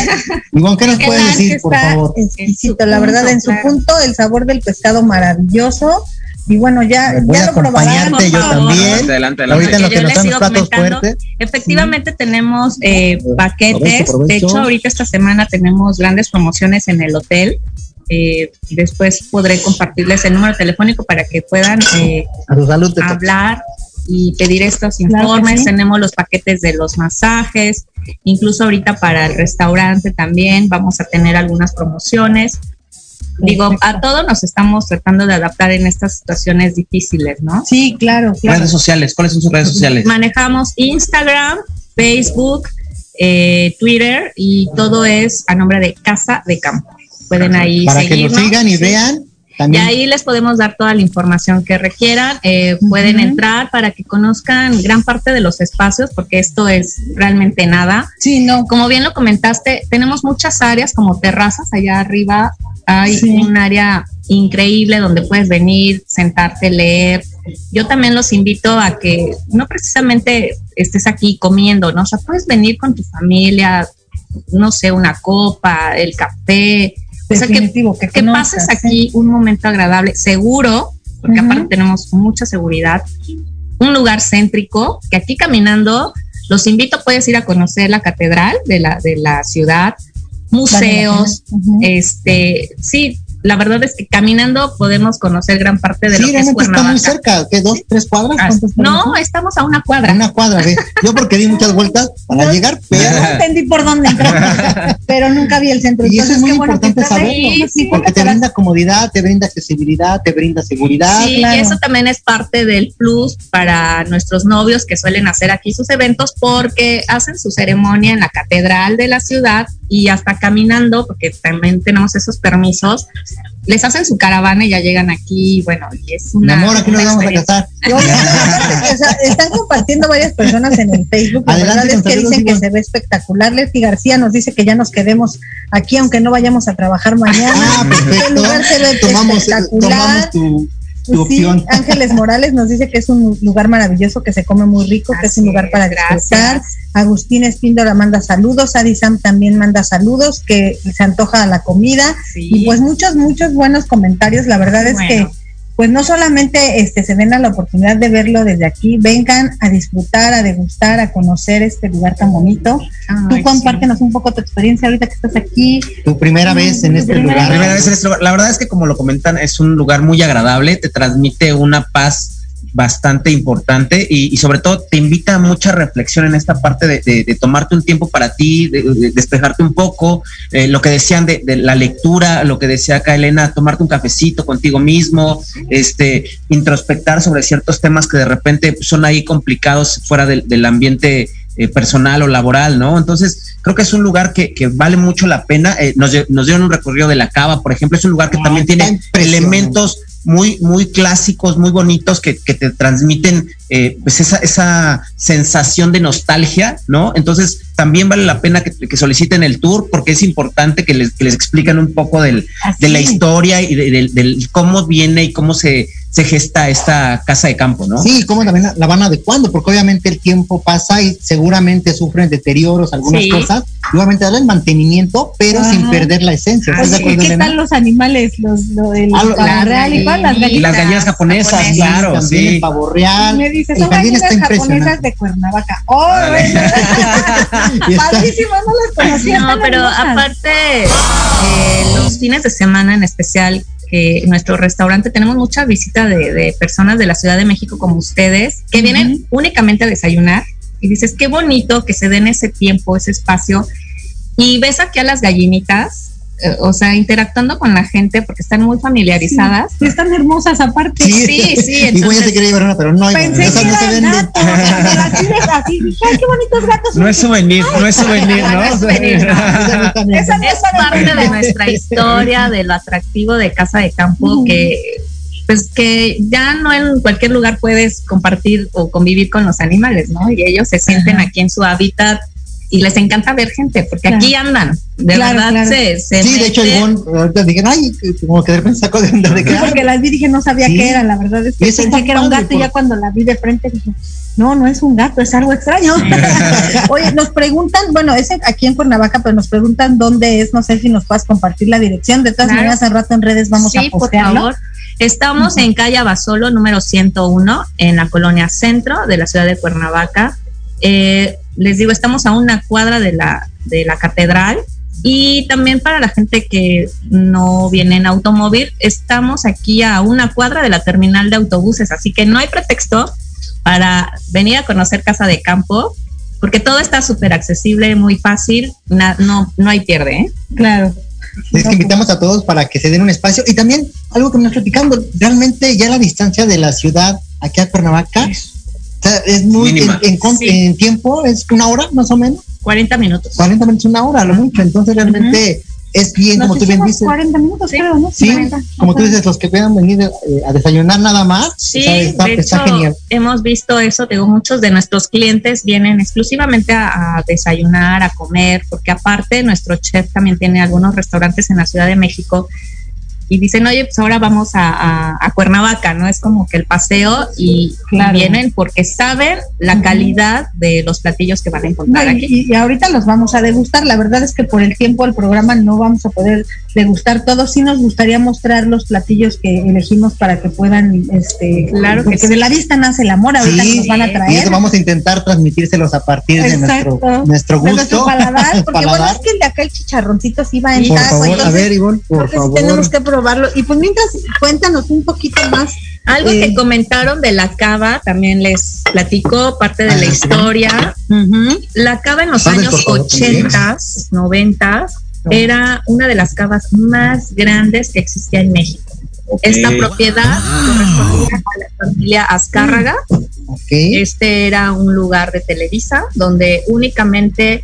Ivonne, ¿qué nos puedes decir, por favor? exquisito, la verdad, punto, en su claro. punto, el sabor del pescado maravilloso. Y bueno, ya, Voy ya a lo probarán. yo también. Adelante, adelante. Ahorita en lo Que nos los platos comentando. fuertes. Efectivamente tenemos eh, paquetes. Provecho, provecho. De hecho, ahorita esta semana tenemos grandes promociones en el hotel. Eh, después podré compartirles el número telefónico para que puedan eh, A salud. hablar y pedir estos Claro que informes. sí. Tenemos los paquetes de los masajes, incluso ahorita para el restaurante también vamos a tener algunas promociones. Digo, a todos nos estamos tratando de adaptar en estas situaciones difíciles, ¿no? Sí, claro, claro. Redes sociales, ¿cuáles son sus redes sociales? Manejamos Instagram, Facebook, eh, Twitter y todo es a nombre de Casa de Campo. Pueden ahí Para que seguirnos. nos sigan y Sí. vean. Y ahí les podemos dar toda la información que requieran. Eh, Pueden entrar para que conozcan gran parte de los espacios, porque esto es realmente nada. Sí, no. Como bien lo comentaste, tenemos muchas áreas como terrazas allá arriba. Hay Sí. un área increíble donde puedes venir, sentarte, leer. Yo también los invito a que no precisamente estés aquí comiendo, ¿no? O sea, puedes venir con tu familia, no sé, una copa, el café. O sea, que pases sí. aquí un momento agradable, seguro, porque aparte tenemos mucha seguridad, un lugar céntrico, que aquí caminando, los invito, puedes ir a conocer la catedral de la, de la ciudad, museos, este, sí, la verdad es que caminando podemos conocer gran parte de sí, lo que es realmente está muy Cuernavaca. cerca. ¿Qué? ¿Dos, tres cuadras? Ah, ¿Cuántas No, estamos a una cuadra. Una cuadra, ¿ves? Yo porque di muchas vueltas para No, llegar, pero no entendí por dónde entrar, pero nunca vi el centro. Y eso es Entonces, muy bueno importante ahí. saberlo, Sí, sí. porque te brinda comodidad, te brinda accesibilidad, te brinda seguridad. Sí, claro. y eso también es parte del plus para nuestros novios que suelen hacer aquí sus eventos porque hacen su ceremonia en la catedral de la ciudad y hasta caminando, porque también tenemos esos permisos, les hacen su caravana y ya llegan aquí, bueno, y es Mi una... amor, aquí nos vamos a casar. Oye, o sea, están compartiendo varias personas en el Facebook. La Adelante, verdad es que dicen que se ve espectacular. Leti García nos dice que ya nos quedemos aquí, aunque no vayamos a trabajar mañana. Ah, perfecto. El lugar se ve Tomamos, espectacular. tomamos tu, tu Sí, opción. Ángeles Morales nos dice que es un lugar maravilloso, que se come muy rico, que es un lugar para disfrutar. Agustín Espíndola manda saludos, Adi Sam también manda saludos, que se antoja la comida. Sí. Y pues muchos, muchos buenos comentarios. La verdad es Bueno. que pues no solamente este se den a la oportunidad de verlo desde aquí, vengan a disfrutar, a degustar, a conocer este lugar tan bonito. Tú Ay, compártenos un poco tu experiencia ahorita que estás aquí. Tu primera vez en este Primera lugar. Primera vez en este lugar. La verdad es que como lo comentan, es un lugar muy agradable, te transmite una paz bastante importante y, y sobre todo te invita a mucha reflexión en esta parte de, de- de tomarte un tiempo para ti, de, de despejarte un poco, eh, lo que decían de, de la lectura, lo que decía acá Elena, tomarte un cafecito contigo mismo, este, introspectar sobre ciertos temas que de repente son ahí complicados fuera del, ambiente eh, personal o laboral, ¿no? Entonces, creo que es un lugar que, que vale mucho la pena. Eh, nos, nos dieron un recorrido de la cava, por ejemplo, es un lugar que Ah, también tiene elementos muy, muy clásicos, muy bonitos que, que te transmiten eh, pues esa, esa sensación de nostalgia, ¿no? Entonces también vale la pena que, que soliciten el tour porque es importante que les, que les expliquen un poco del, de la historia y de- del- del cómo viene y cómo se, se gesta esta casa de campo, ¿no? Sí, cómo también la van adecuando, porque obviamente el tiempo pasa y seguramente sufren deterioros, algunas Sí. cosas. Y obviamente darle el mantenimiento, pero Ajá. sin perder la esencia. ¿Estás de Oye, acuerdo, ¿Qué Elena? tal los animales? Los, lo del Ah, pavo las real y cuál, las gallinas. Y las gallinas. japonesas, japonesas. claro, También sí. el pavo real. Me dice, el son gallinas japonesas de Cuernavaca. ¡Oh! Y Padrísimo, no las conocía. No, pero hermosas. aparte, eh, los fines de semana en especial, que en nuestro restaurante tenemos mucha visita de, de personas de la Ciudad de México como ustedes, que vienen únicamente a desayunar y dices, qué bonito que se den ese tiempo, ese espacio. Y ves aquí a las gallinitas, eh, o sea, interactuando con la gente porque están muy familiarizadas. Sí, están hermosas aparte. Sí, sí, Y güey, ya entonces- se quería llevar una, pero no hay. Pensé esas que no se venden. vi así, dije, ay, qué bonitos gatos. No es souvenir, no es souvenir, No es souvenir, ¿no? Esa no no es parte de nuestra historia, de lo atractivo de Casa de Campo, que pues que ya no en cualquier lugar puedes compartir o convivir con los animales, ¿no? Y ellos se sienten aquí en su hábitat y les encanta ver gente, porque aquí andan, de Claro, verdad claro. se, se Sí, de hecho. Ivonne, ahorita dije, ay, como que de repente sacó de onda de que. Sí, porque las vi dije no sabía Sí. qué era, la verdad es que pensé que era un gato y ya por- cuando la vi de frente dije, no, no es un gato, es algo extraño. Oye, nos preguntan, bueno, es aquí en Cuernavaca, pero nos preguntan dónde es, no sé si nos puedas compartir la dirección, de todas Claro. maneras al rato en redes vamos sí, a por postearlo. favor. Estamos en calle Abasolo, número 101, en la colonia centro de la ciudad de Cuernavaca. Eh, les digo, estamos a una cuadra de la, de la catedral. Y también para la gente que no viene en automóvil, estamos aquí a una cuadra de la terminal de autobuses, así que no hay pretexto para venir a conocer Casa de Campo, porque todo está súper accesible, muy fácil, na- no, no hay pierde, ¿eh? Claro. Es que invitamos a todos para que se den un espacio. Y también algo que me estás platicando, realmente ya la distancia de la ciudad aquí a Cuernavaca sea, es muy en, Mínima. en con- Sí. en tiempo, es una hora más o menos, 40 minutos. 40 minutos, una hora, a lo mucho. Entonces realmente es bien, Nos como tú bien dices. 40 minutos, Sí. creo, ¿no? Sí, 40. como tú dices, los que puedan venir eh, a desayunar nada más, Sí, o sea, está, de está hecho, genial. hemos visto eso, digo, muchos de nuestros clientes vienen exclusivamente a, a desayunar, a comer, porque aparte nuestro chef también tiene algunos restaurantes en la Ciudad de México y dicen, oye, pues ahora vamos a, a- a Cuernavaca, ¿no? Es como que el paseo y, vienen porque saben la calidad de los platillos que van a No, encontrar y, aquí. y ahorita los vamos a degustar. La verdad es que por el tiempo del programa no vamos a poder degustar todos. Sí nos gustaría mostrar los platillos que elegimos para que puedan, este, Claro que porque sí. de la vista nace el amor. Ahorita Sí, que nos van a sí. Y traer. eso vamos a intentar transmitírselos a partir de nuestro, nuestro de gusto. nuestro paladar, porque bueno, es que el de acá el chicharroncito sí va en Por taco, favor, a entonces ver, Ivonne, por que sí favor. tenemos que probarlo. Y pues mientras, cuéntanos un poquito más. Algo Eh, que comentaron de la cava, también les platico parte de Ah, la sí. historia. La cava en los años por favor, 80, 90 era una de las cavas más grandes que existía en México. Esta propiedad correspondía a la familia Azcárraga. Este era un lugar de Televisa donde únicamente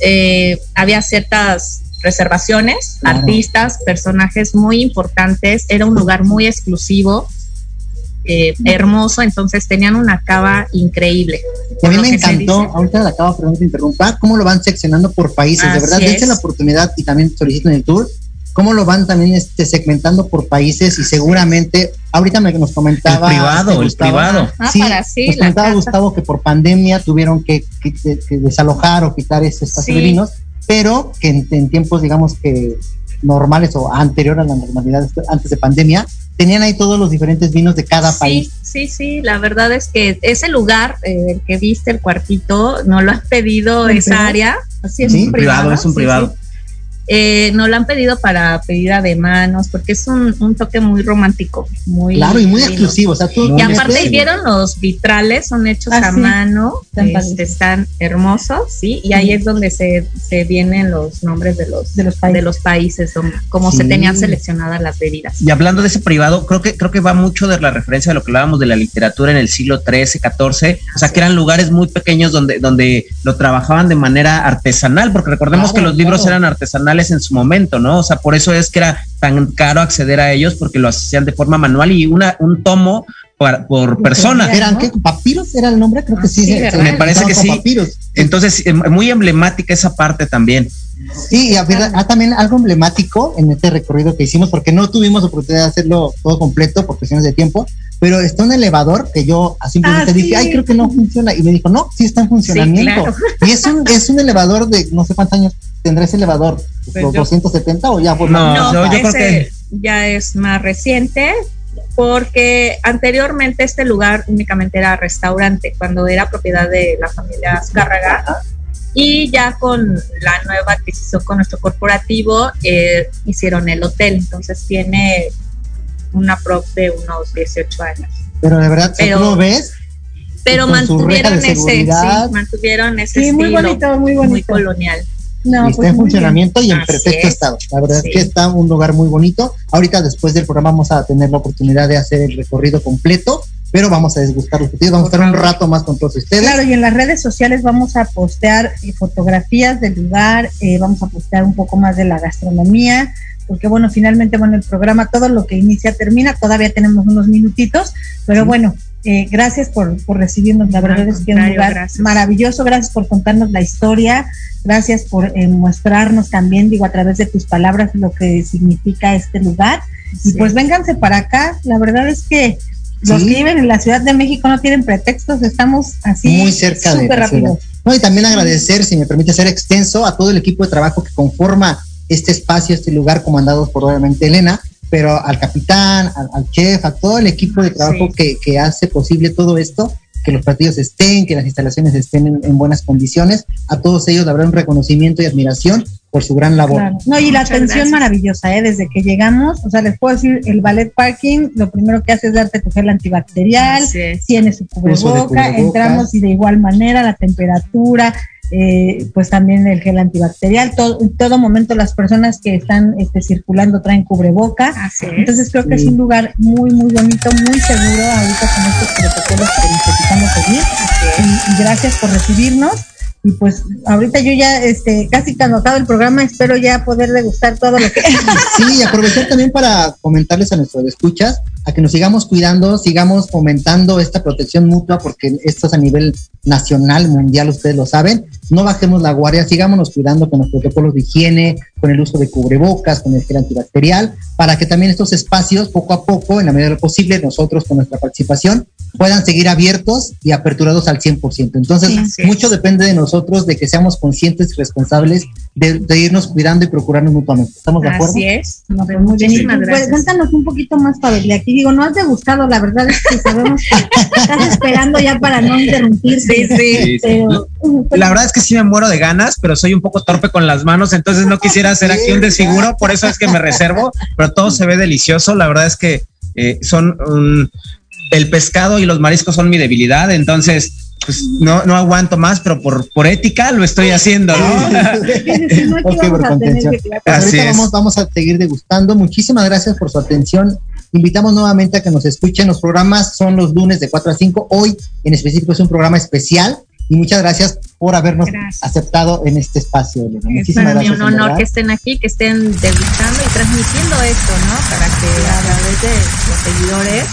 eh, había ciertas reservaciones, Claro. artistas, personajes muy importantes. Era un lugar muy exclusivo, eh, hermoso. Entonces tenían una cava increíble. Y a mí me encantó, ahorita la acabo, perdón que te interrumpa, cómo lo van seccionando por países. de Así verdad, dense la oportunidad y también soliciten el tour. Cómo lo van también este, segmentando por países y seguramente, ahorita me nos El comentaba. privado, este, el Gustavo, privado. Ah, Sí, para sí, nos comentaba casa. Gustavo que por pandemia tuvieron que, que- que desalojar o quitar ese espacio Sí. de vinos, pero que en, en tiempos, digamos que normales o anterior a la normalidad, antes de pandemia, tenían ahí todos los diferentes vinos de cada sí, país. Sí, sí, la verdad es que ese lugar, eh, el que viste, el cuartito, no lo han pedido ¿En esa área. Así es, Sí, un privado, es un sí, privado. sí. Eh, no lo han pedido para pedida de manos, porque es un, un toque muy romántico, muy Claro, y muy lindo. exclusivo. O sea, tú Y aparte vieron los vitrales, son hechos Ah, a sí. mano, Están este, están hermosos, sí, y ahí es donde se, se vienen los nombres de los De los países. de los países, donde- como Sí. se tenían seleccionadas las bebidas. Y hablando de ese privado, creo que creo que va mucho de la referencia de lo que hablábamos de la literatura en el siglo XIII, XIV, o sea, que eran lugares muy pequeños donde, donde lo trabajaban de manera artesanal, porque recordemos Claro, que los libros claro. eran artesanales manuales en su momento, ¿no? O sea, por eso es que era tan caro acceder a ellos porque lo hacían de forma manual y una, un tomo por, por persona. ¿Eran qué? ¿Papiros era el nombre? Creo que sí. Sí, se- ¿verdad? se- Me parece que con sí. Papiros. Entonces, eh, muy emblemática esa parte también. Sí, y a ver, ah, también algo emblemático en este recorrido que hicimos, porque no tuvimos oportunidad de hacerlo todo completo por cuestiones de tiempo, pero está un elevador que yo simplemente Ah, dije, sí. ay, creo que no funciona. Y me dijo, no, sí está en funcionamiento. claro. Y es un, es un elevador de no sé cuántos años tendrá ese elevador, Pues los yo- 270 o ya por No, No, yo- yo creo que- ya es más reciente porque anteriormente este lugar únicamente era restaurante cuando era propiedad de la familia Azcárraga y ya con la nueva adquisición con nuestro corporativo eh, hicieron el hotel entonces tiene una prop de unos 18 años Pero de verdad, si Pero- tú lo ves, pero mantuvieron ese seguridad. sí, mantuvieron ese Sí, muy estilo bonito, muy muy bonito. colonial No, y está pues en muy funcionamiento y en Así perfecto es. estado. La verdad Sí. es que está un lugar muy bonito. Ahorita después del programa vamos a tener la oportunidad de hacer el recorrido completo, pero vamos a desgustar los ustedes, vamos a estar un rato más con todos ustedes. Claro, y en las redes sociales vamos a postear eh, fotografías del lugar, eh, vamos a postear un poco más de la gastronomía, porque bueno, finalmente, bueno, el programa, todo lo que inicia termina, todavía tenemos unos minutitos, pero bueno, eh, gracias por, por recibirnos, la verdad Al es que es un lugar gracias. maravilloso, gracias por contarnos la historia, gracias por eh, mostrarnos también, digo, a través de tus palabras lo que significa este lugar, y Sí. pues vénganse para acá, la verdad es que... Los Sí. que viven en la Ciudad de México no tienen pretextos, estamos así muy cerca de rápido. No, y también agradecer, si me permite ser extenso, a todo el equipo de trabajo que conforma este espacio, este lugar, comandados por obviamente Elena, pero al capitán, al, al chef, a todo el equipo de trabajo Sí. que, que hace posible todo esto, que los platillos estén, que las instalaciones estén en, en buenas condiciones. A todos ellos, verdad, un reconocimiento y admiración por su gran labor. Claro. No, y la Muchas atención gracias. maravillosa, ¿eh? Desde que llegamos, o sea, les puedo decir, el ballet parking, lo primero que hace es darte tu gel antibacterial, tiene su cubreboca, cubrebocas. entramos y de igual manera la temperatura, eh, pues también el gel antibacterial, todo, en todo momento las personas que están este, circulando traen cubreboca, Así es. entonces creo que es un lugar muy, muy bonito, muy seguro ahorita con estos protocolos que necesitamos seguir. Y, y gracias por recibirnos. Y pues ahorita yo ya, este, casi cuando acabe el programa, espero ya poder degustar todo lo que... Sí, y aprovechar también para comentarles a nuestros escuchas a que nos sigamos cuidando, sigamos fomentando esta protección mutua, porque esto es a nivel nacional, mundial, ustedes lo saben. No bajemos la guardia, sigámonos cuidando con los protocolos de higiene, con el uso de cubrebocas, con el gel antibacterial, para que también estos espacios, poco a poco, en la medida de lo posible, nosotros con nuestra participación, puedan seguir abiertos y aperturados al 100%. Entonces, Sí, mucho depende de nosotros, de que seamos conscientes y responsables de, de irnos cuidando y procurarnos mutuamente. ¿Estamos de acuerdo? Así es. No, pues muy bien. Y Muchísimas tú, pues, gracias. cuéntanos un poquito más, Pavel. Y aquí digo, no has degustado, la verdad es que sabemos que estás esperando ya para no interrumpirte. Sí, sí. Sí, sí. Pero, La verdad es que sí me muero de ganas, pero soy un poco torpe con las manos, entonces no quisiera hacer aquí un desfiguro, por eso es que me reservo, pero todo se ve delicioso. La verdad es que eh, son un- el pescado y los mariscos son mi debilidad, entonces pues no, no aguanto más, pero por, por ética lo estoy haciendo, ¿no? a tener que Así es. vamos, vamos a seguir degustando. Muchísimas gracias por su atención. Invitamos nuevamente a que nos escuchen. Los programas son los lunes de 4 a 5. Hoy en específico es un programa especial. Y muchas gracias por habernos Gracias. aceptado en este espacio, Elena. Es Muchísimas para mí gracias. un en honor verdad. que estén aquí, que estén degustando y transmitiendo esto, ¿no? Para que a través de los seguidores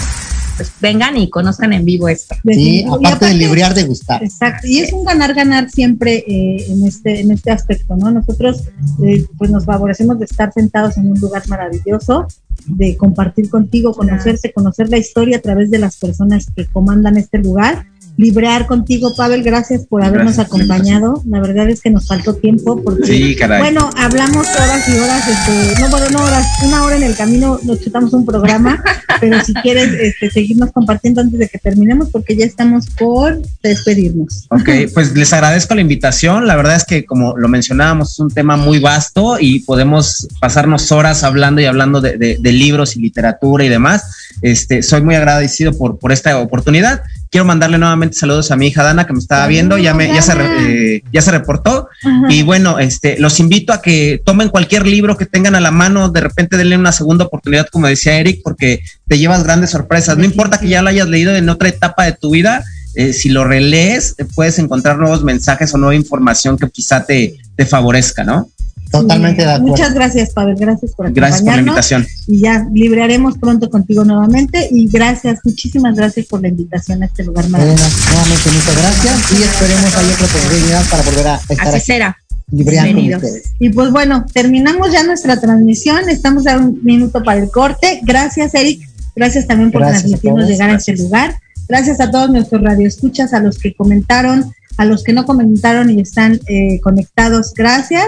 pues vengan y conozcan en vivo esto. Sí. Y aparte de librear, de gustar. Exacto, y es un ganar-ganar siempre eh, en, este, en este aspecto, ¿no? Nosotros eh, pues nos favorecemos de estar sentados en un lugar maravilloso, de compartir contigo, conocerte, conocer la historia a través de las personas que comandan este lugar. Librear contigo, Pavel, gracias por habernos Gracias. acompañado. La verdad es que nos faltó tiempo porque, Sí, caray. bueno, hablamos horas y horas, este, no, bueno, no horas, una hora en el camino, nos chutamos un programa, pero si quieres este, seguirnos compartiendo antes de que terminemos, porque ya estamos por despedirnos. Ok, pues les agradezco la invitación. La verdad es que, como lo mencionábamos, es un tema muy vasto y podemos pasarnos horas hablando y hablando de, de- de libros y literatura y demás. Este, soy muy agradecido por, por esta oportunidad. Quiero mandarle nuevamente saludos a mi hija Dana que me estaba viendo, ya me, ya se, eh, ya se reportó. Y bueno, este, los invito a que tomen cualquier libro que tengan a la mano, de repente denle una segunda oportunidad, como decía Eric, porque te llevas grandes sorpresas. No importa que ya lo hayas leído en otra etapa de tu vida, eh, si lo relees, eh, puedes encontrar nuevos mensajes o nueva información que quizá te, te favorezca, ¿no? Totalmente de acuerdo. Muchas gracias, Pavel. Gracias por Gracias por la invitación. Y ya libraremos pronto contigo nuevamente. Y gracias, muchísimas gracias por la invitación a este lugar Elena, maravilloso. nuevamente muchas gracias y esperemos hay otra oportunidad para volver a estar Así aquí será. libreando con Bienvenidos. ustedes. Y pues bueno, terminamos ya nuestra transmisión. Estamos a un minuto para el corte. Gracias, Eric. Gracias también por Gracias a transmitirnos todos. llegar a este lugar. Gracias a todos nuestros radioescuchas, a los que comentaron, a los que no comentaron y están eh, conectados. Gracias.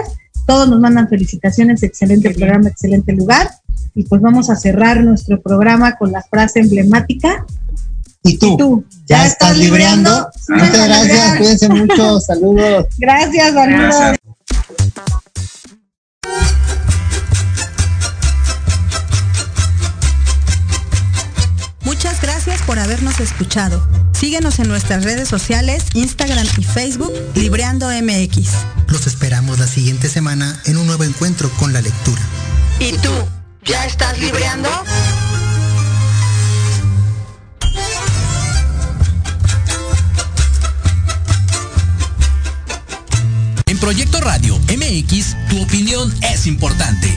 Todos nos mandan felicitaciones. Excelente programa, excelente lugar. Y pues vamos a cerrar nuestro programa con la frase emblemática. Y tú, Tú, ya estás libreando. Muchas Venga, gracias, cuídense mucho, saludos. Gracias, saludos. Gracias. Muchas gracias por habernos escuchado. Síguenos en nuestras redes sociales, Instagram y Facebook, Libreando MX. Los esperamos la siguiente semana en un nuevo encuentro con la lectura. ¿Y tú? ¿Ya estás libreando? En Proyecto Radio MX, tu opinión es importante.